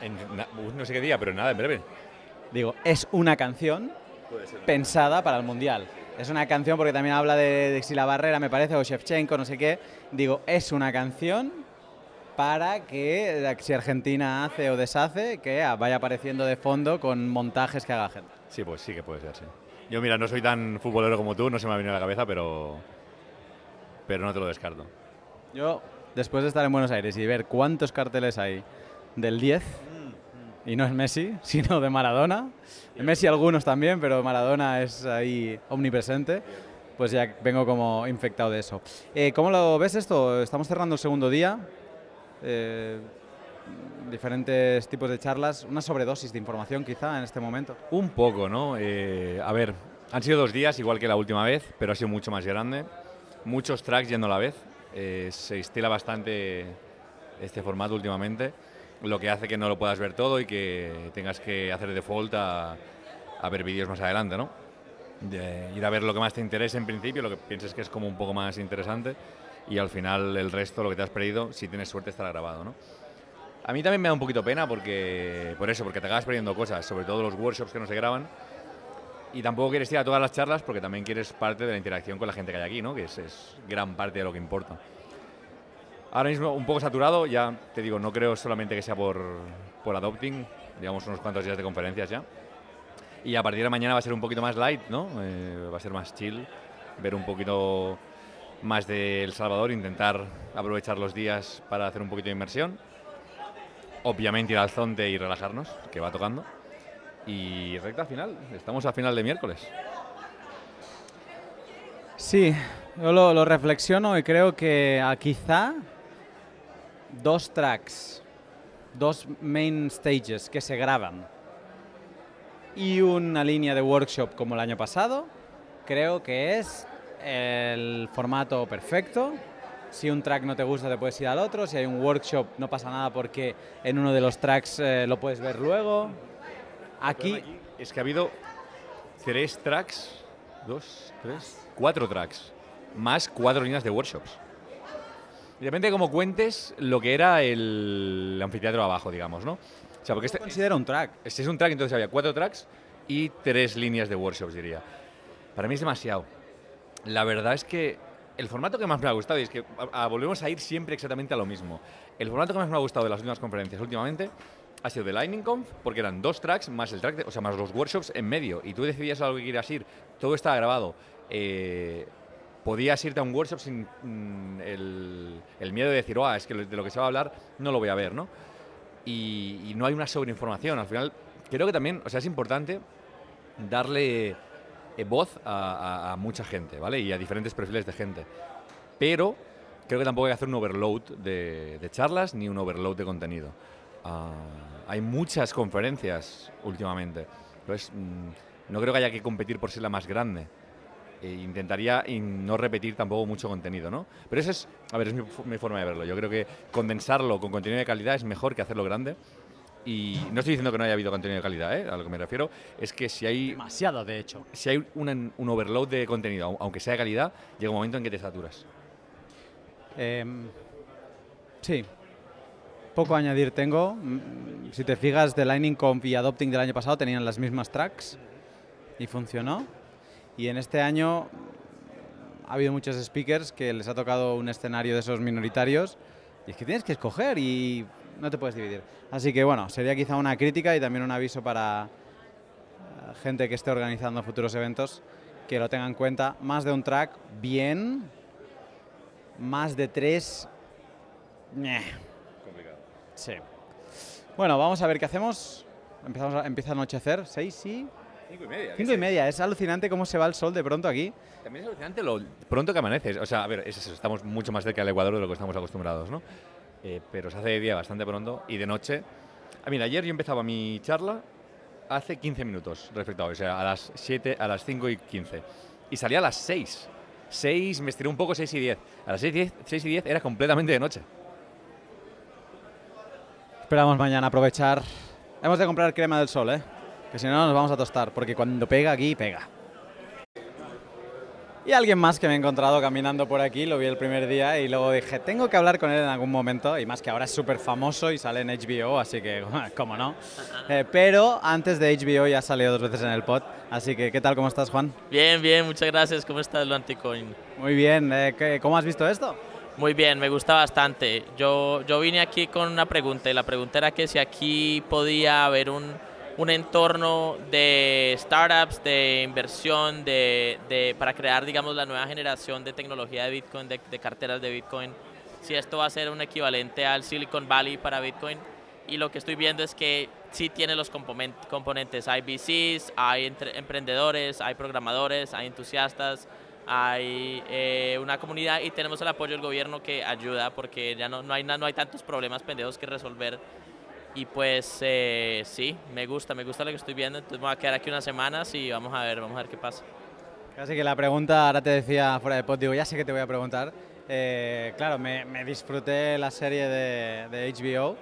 en na- no sé qué día, pero nada, en breve. Digo, es una canción pensada para el Mundial. Es una canción porque también habla de, de Xila Barrera, me parece, o Shevchenko, no sé qué. Digo, es una canción para que eh, si Argentina hace o deshace, que ah, vaya apareciendo de fondo con montajes que haga gente. Sí, pues sí que puede ser, sí. Yo, mira, no soy tan futbolero como tú, no se me ha venido a la cabeza, pero. Pero no te lo descarto. Yo, después de estar en Buenos Aires y ver cuántos carteles hay del 10, y no es Messi, sino de Maradona, Messi algunos también, pero Maradona es ahí omnipresente, pues ya vengo como infectado de eso. Eh, ¿Cómo lo ves esto? Estamos cerrando el segundo día, eh, diferentes tipos de charlas, una sobredosis de información quizá en este momento. Un poco, ¿no? Eh, a ver, han sido dos días, igual que la última vez, pero ha sido mucho más grande. Muchos tracks yendo a la vez. Eh, se estila bastante este formato últimamente. lo que hace que no lo puedas ver todo y que tengas que hacer default a, a ver vídeos más adelante, ¿no? De ir a ver lo que más te interese en principio, lo que pienses que es como un poco más interesante y al final el resto, lo que te has perdido, si tienes suerte estará grabado, ¿no? A mí también me da un poquito pena porque, por eso, porque te acabas perdiendo cosas, sobre todo los workshops que no se graban. Y tampoco quieres ir a todas las charlas porque también quieres parte de la interacción con la gente que hay aquí, ¿no? que es, es gran parte de lo que importa. Ahora mismo un poco saturado, ya te digo, no creo solamente que sea por, por adopting, digamos unos cuantos días de conferencias ya. Y a partir de mañana va a ser un poquito más light, ¿no? Eh, va a ser más chill, ver un poquito más de El Salvador, intentar aprovechar los días para hacer un poquito de inmersión. Obviamente ir al zonte y relajarnos, que va tocando. Y recta final, estamos a final de miércoles. Sí, yo lo, lo reflexiono y creo que ah, quizá dos tracks, dos main stages que se graban y una línea de workshop como el año pasado, creo que es el formato perfecto. Si un track no te gusta, te puedes ir al otro. Si hay un workshop, no pasa nada porque en uno de los tracks eh, lo puedes ver luego. Aquí Es que ha habido tres tracks, dos, tres, cuatro tracks, más cuatro líneas de workshops. Depende cómo cuentes lo que era el anfiteatro abajo, digamos, ¿no? O sea, porque este considera un track. Este es un track, entonces había cuatro tracks y tres líneas de workshops, diría. Para mí es demasiado. La verdad es que el formato que más me ha gustado, y es que volvemos a ir siempre exactamente a lo mismo. El formato que más me ha gustado de las últimas conferencias últimamente ha sido de Lightning Conf, porque eran dos tracks más el track, de- o sea, más los workshops en medio, y tú decidías a lo que querías ir. Todo estaba grabado. Eh, podías irte a un workshop sin mm, el, miedo de decir, "Buah, es que de lo que se va a hablar no lo voy a ver, ¿no? Y, y no hay una sobreinformación. Al final, creo que también, o sea, es importante darle voz a, a- a mucha gente, ¿vale? Y a diferentes perfiles de gente. Pero creo que tampoco hay que hacer un overload de, de charlas ni un overload de contenido. Ah, hay muchas conferencias últimamente. Entonces, mm, no creo que haya que competir por ser la más grande. E intentaría y no repetir tampoco mucho contenido, ¿no? Pero eso es, a ver, es mi, mi forma de verlo. Yo creo que condensarlo con contenido de calidad es mejor que hacerlo grande. Y no estoy diciendo que no haya habido contenido de calidad, ¿eh? A lo que me refiero es que si hay... Demasiado, de hecho. Si hay un, un overload de contenido, au- aunque sea de calidad, llega un momento en que te saturas. Em, sí. Poco a añadir tengo. Mm, Si te fijas, de Lightning Conf y Adopting del año pasado tenían las mismas tracks y funcionó. Y en este año ha habido muchos speakers que les ha tocado un escenario de esos minoritarios y es que tienes que escoger y no te puedes dividir. Así que bueno, sería quizá una crítica y también un aviso para eh, gente que esté organizando futuros eventos que lo tengan en cuenta. Más de un track, bien, más de tres. ñe. Sí. Bueno, vamos a ver qué hacemos. Empezamos a- empieza a anochecer. ¿Seis y? Cinco y media. Cinco y media. Es alucinante cómo se va el sol de pronto aquí. También es alucinante lo pronto que amaneces. O sea, a ver, es eso, estamos mucho más cerca del Ecuador de lo que estamos acostumbrados, ¿no? Eh, pero se hace de día bastante pronto y de noche. Ah, mira, ayer yo empezaba mi charla hace 15 minutos respecto a hoy, o sea, a las 7, a las 5 y 15. Y salía a las 6. 6, me estiré un poco, 6 y 10. A las 6 y 10, 6 y 10 era completamente de noche. Esperamos mañana aprovechar. Hemos de comprar crema del sol, ¿eh? Que si no nos vamos a tostar, porque cuando pega aquí, pega. Y alguien más que me he encontrado caminando por aquí, lo vi el primer día y luego dije, tengo que hablar con él en algún momento, y más que ahora es súper famoso y sale en HBO, así que, cómo no. Eh, pero antes de HBO ya salió dos veces en el pod, así que, ¿qué tal? ¿Cómo estás, Juan? Bien, bien, muchas gracias. ¿Cómo está el Anticoin? Muy bien, eh, ¿qué- ¿cómo has visto esto? Muy bien, me gusta bastante. Yo, yo vine aquí con una pregunta y la pregunta era que si aquí podía haber un, un entorno de startups, de inversión, de, para crear, digamos, la nueva generación de tecnología de Bitcoin, de, de carteras de Bitcoin. Si esto va a ser un equivalente al Silicon Valley para Bitcoin. Y lo que estoy viendo es que sí tiene los componen- componentes. Hay VCs, hay entre- emprendedores, hay programadores, hay entusiastas, hay eh, una comunidad y tenemos el apoyo del gobierno que ayuda porque ya no, no, hay, no hay tantos problemas pendejos que resolver. Y pues eh, sí, me gusta, me gusta lo que estoy viendo. Entonces voy a quedar aquí unas semanas y vamos a ver, vamos a ver qué pasa. Así que la pregunta, ahora te decía fuera de pod, digo, ya sé que te voy a preguntar. Eh, claro, me, me disfruté la serie de, de HBO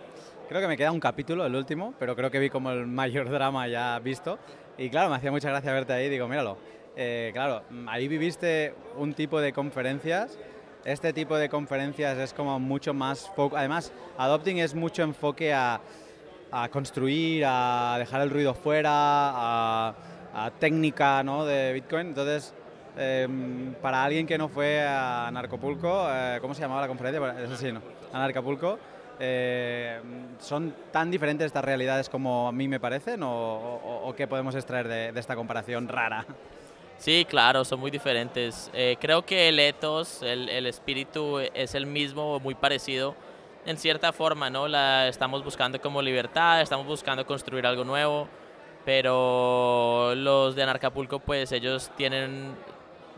Creo que me queda un capítulo, el último, pero creo que vi como el mayor drama ya visto. Y claro, me hacía mucha gracia verte ahí, digo, míralo. Eh, claro, ahí viviste un tipo de conferencias. Este tipo de conferencias es como mucho más... foco- Además, Adopting es mucho enfoque a, construir, a dejar el ruido fuera, a, técnica ¿no? de Bitcoin. Entonces, em, para alguien que no fue a Narcopulco, eh, ¿cómo se llamaba la conferencia? Es así, ¿no? A Narcopulco. eh, ¿Son tan diferentes estas realidades como a mí me parecen o, qué podemos extraer de esta comparación rara? Sí, claro, son muy diferentes. Eh, creo que el ethos, el, el espíritu es el mismo, muy parecido. En cierta forma, ¿no? La estamos buscando como libertad, estamos buscando construir algo nuevo, pero los de Anarcapulco, pues ellos tienen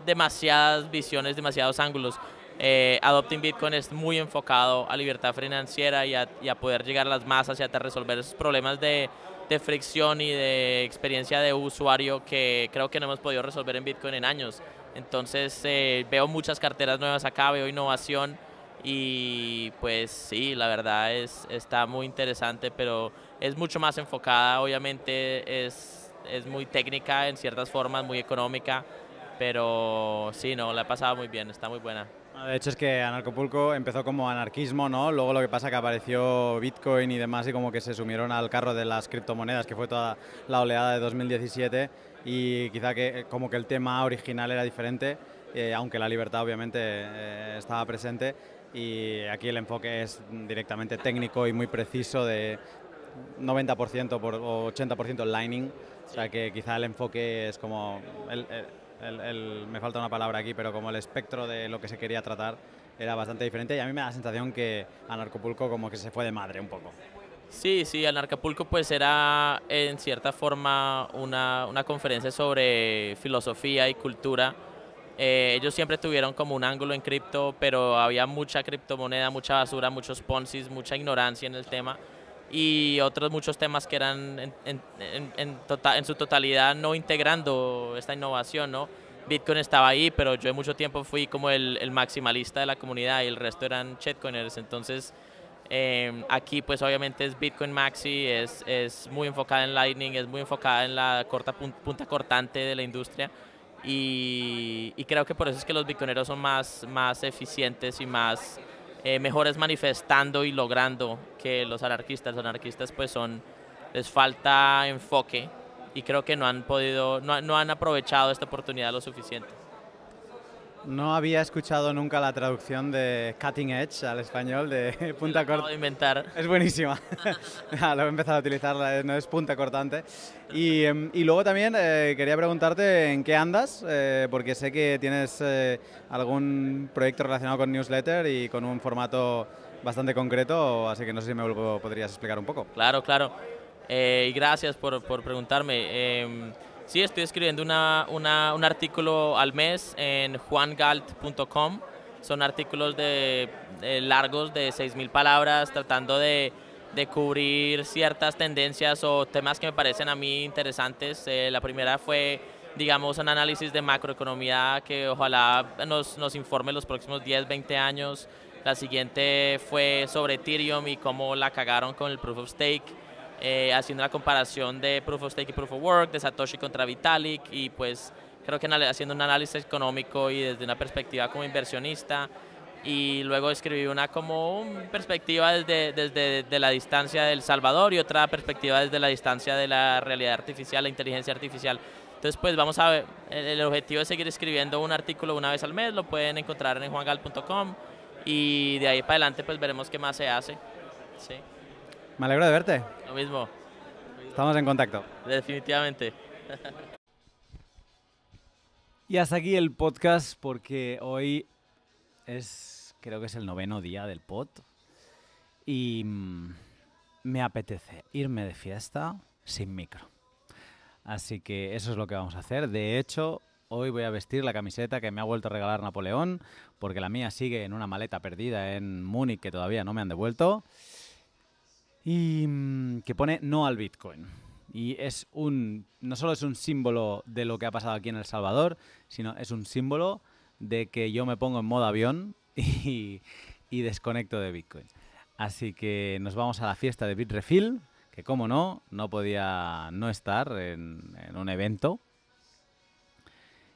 demasiadas visiones, demasiados ángulos. Eh, Adopting Bitcoin es muy enfocado a libertad financiera y a, y a poder llegar a las masas y a resolver esos problemas de, de fricción y de experiencia de usuario que creo que no hemos podido resolver en Bitcoin en años. Entonces eh, veo muchas carteras nuevas acá, veo innovación y pues sí, la verdad es, está muy interesante, pero es mucho más enfocada, obviamente es, es muy técnica en ciertas formas, muy económica, pero sí, no, la he pasado muy bien, está muy buena. De hecho es que Anarcopulco empezó como anarquismo, ¿no? Luego lo que pasa que apareció Bitcoin y demás y como que se sumieron al carro de las criptomonedas, que fue toda la oleada de 2017 y quizá que como que el tema original era diferente, eh, aunque la libertad obviamente eh, estaba presente y aquí el enfoque es directamente técnico y muy preciso de 90% por, o 80% Lightning, o sea que quizá el enfoque es como, el- el- me falta una palabra aquí, pero como el espectro de lo que se quería tratar era bastante diferente y a mí me da la sensación que Anarcopulco como que se fue de madre un poco. Sí, sí, Anarcapulco pues era en cierta forma una, una conferencia sobre filosofía y cultura. Eh, ellos siempre tuvieron como un ángulo en cripto, pero había mucha criptomoneda, mucha basura, muchos poncis, mucha ignorancia en el tema y otros muchos temas que eran en, en- en- en tota- en su totalidad no integrando esta innovación, ¿no? Bitcoin estaba ahí, pero yo mucho tiempo fui como el, el maximalista de la comunidad y el resto eran shitcoiners, entonces eh, aquí pues obviamente es Bitcoin Maxi, es, es muy enfocada en Lightning, es muy enfocada en la corta pun- punta cortante de la industria y, y creo que por eso es que los bitcoineros son más, más eficientes y más eh, mejores manifestando y logrando que los anarquistas. Los anarquistas pues son, les falta enfoque y creo que no han podido, no, no han aprovechado esta oportunidad lo suficiente. No había escuchado nunca la traducción de Cutting Edge al español de punta Acabo corta. de inventar. Es buenísima. Ya, lo he empezado a utilizar, no es punta cortante. Y, em, y luego también eh, quería preguntarte en qué andas, eh, porque sé que tienes eh, algún proyecto relacionado con newsletter y con un formato bastante concreto, así que no sé si me lo podrías explicar un poco. Claro, claro. Y gracias por, por preguntarme. Sí, estoy escribiendo una, una- un artículo al mes en juangalt.com. Son artículos de, de largos de 6.000 palabras tratando de, de cubrir ciertas tendencias o temas que me parecen a mí interesantes. Eh, la primera fue, digamos, un análisis de macroeconomía que ojalá nos, nos informe los próximos 10, 20 años. La siguiente fue sobre Ethereum y cómo la cagaron con el Proof of Stake, eh, haciendo la comparación de Proof of Stake y Proof of Work, de Satoshi contra Vitalik y pues creo que haciendo un análisis económico y desde una perspectiva como inversionista y luego escribí una como un perspectiva desde, desde de la distancia del Salvador y otra perspectiva desde la distancia de la realidad artificial, la inteligencia artificial. Entonces, pues vamos a ver, el objetivo es seguir escribiendo un artículo una vez al mes, lo pueden encontrar en juangal.com y de ahí para adelante pues veremos qué más se hace. Sí, Me alegro de verte. lo mismo, Estamos en contacto. definitivamente. Y hasta aquí el podcast porque hoy es, creo que es el noveno día del pod y mm, me apetece irme de fiesta sin micro. Así que eso es lo que vamos a hacer. De hecho, hoy voy a vestir la camiseta que me ha vuelto a regalar Napoleón porque la mía sigue en una maleta perdida en Múnich que todavía no me han devuelto y mm, que pone no al Bitcoin. Y es un, no solo es un símbolo de lo que ha pasado aquí en El Salvador, sino es un símbolo de que yo me pongo en modo avión y, y desconecto de Bitcoin. Así que nos vamos a la fiesta de Bitrefill, que como no, no podía no estar en, en un evento.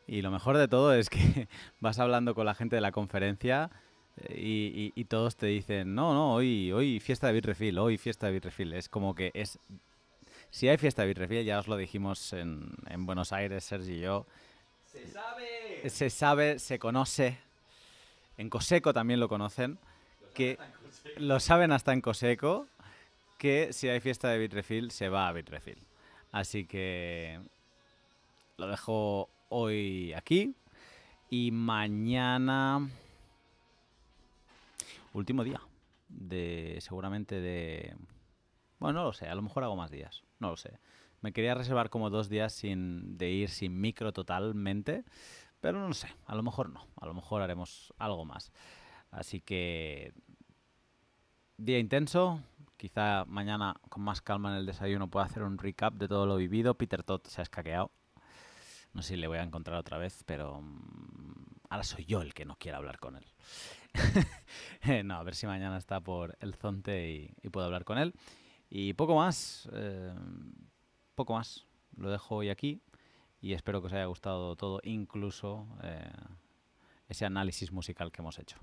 Y lo mejor de todo es que vas hablando con la gente de la conferencia y, y- y todos te dicen, no, no, hoy, hoy fiesta de Bitrefill, hoy fiesta de Bitrefill. Es como que es... Si hay fiesta de Bitrefill, ya os lo dijimos en, en Buenos Aires, Sergi y yo, ¡Se sabe! se sabe, se conoce, en Coseco también lo conocen, que lo saben hasta en Coseco, que si hay fiesta de Bitrefill, se va a Bitrefill. Así que lo dejo hoy aquí y mañana, último día, de seguramente de... Bueno, no lo sé, a lo mejor hago más días, no lo sé. Me quería reservar como dos días sin, de ir sin micro totalmente, pero no sé, a lo mejor no, a lo mejor haremos algo más. Así que día intenso, quizá mañana con más calma en el desayuno pueda hacer un recap de todo lo vivido. Peter Todd se ha escaqueado. No sé si le voy a encontrar otra vez, pero mm, ahora soy yo el que no quiere hablar con él. No, a ver si mañana está por el Zonte y, y puedo hablar con él. Y poco más, eh, poco más. Lo dejo hoy aquí y espero que os haya gustado todo, incluso eh, ese análisis musical que hemos hecho.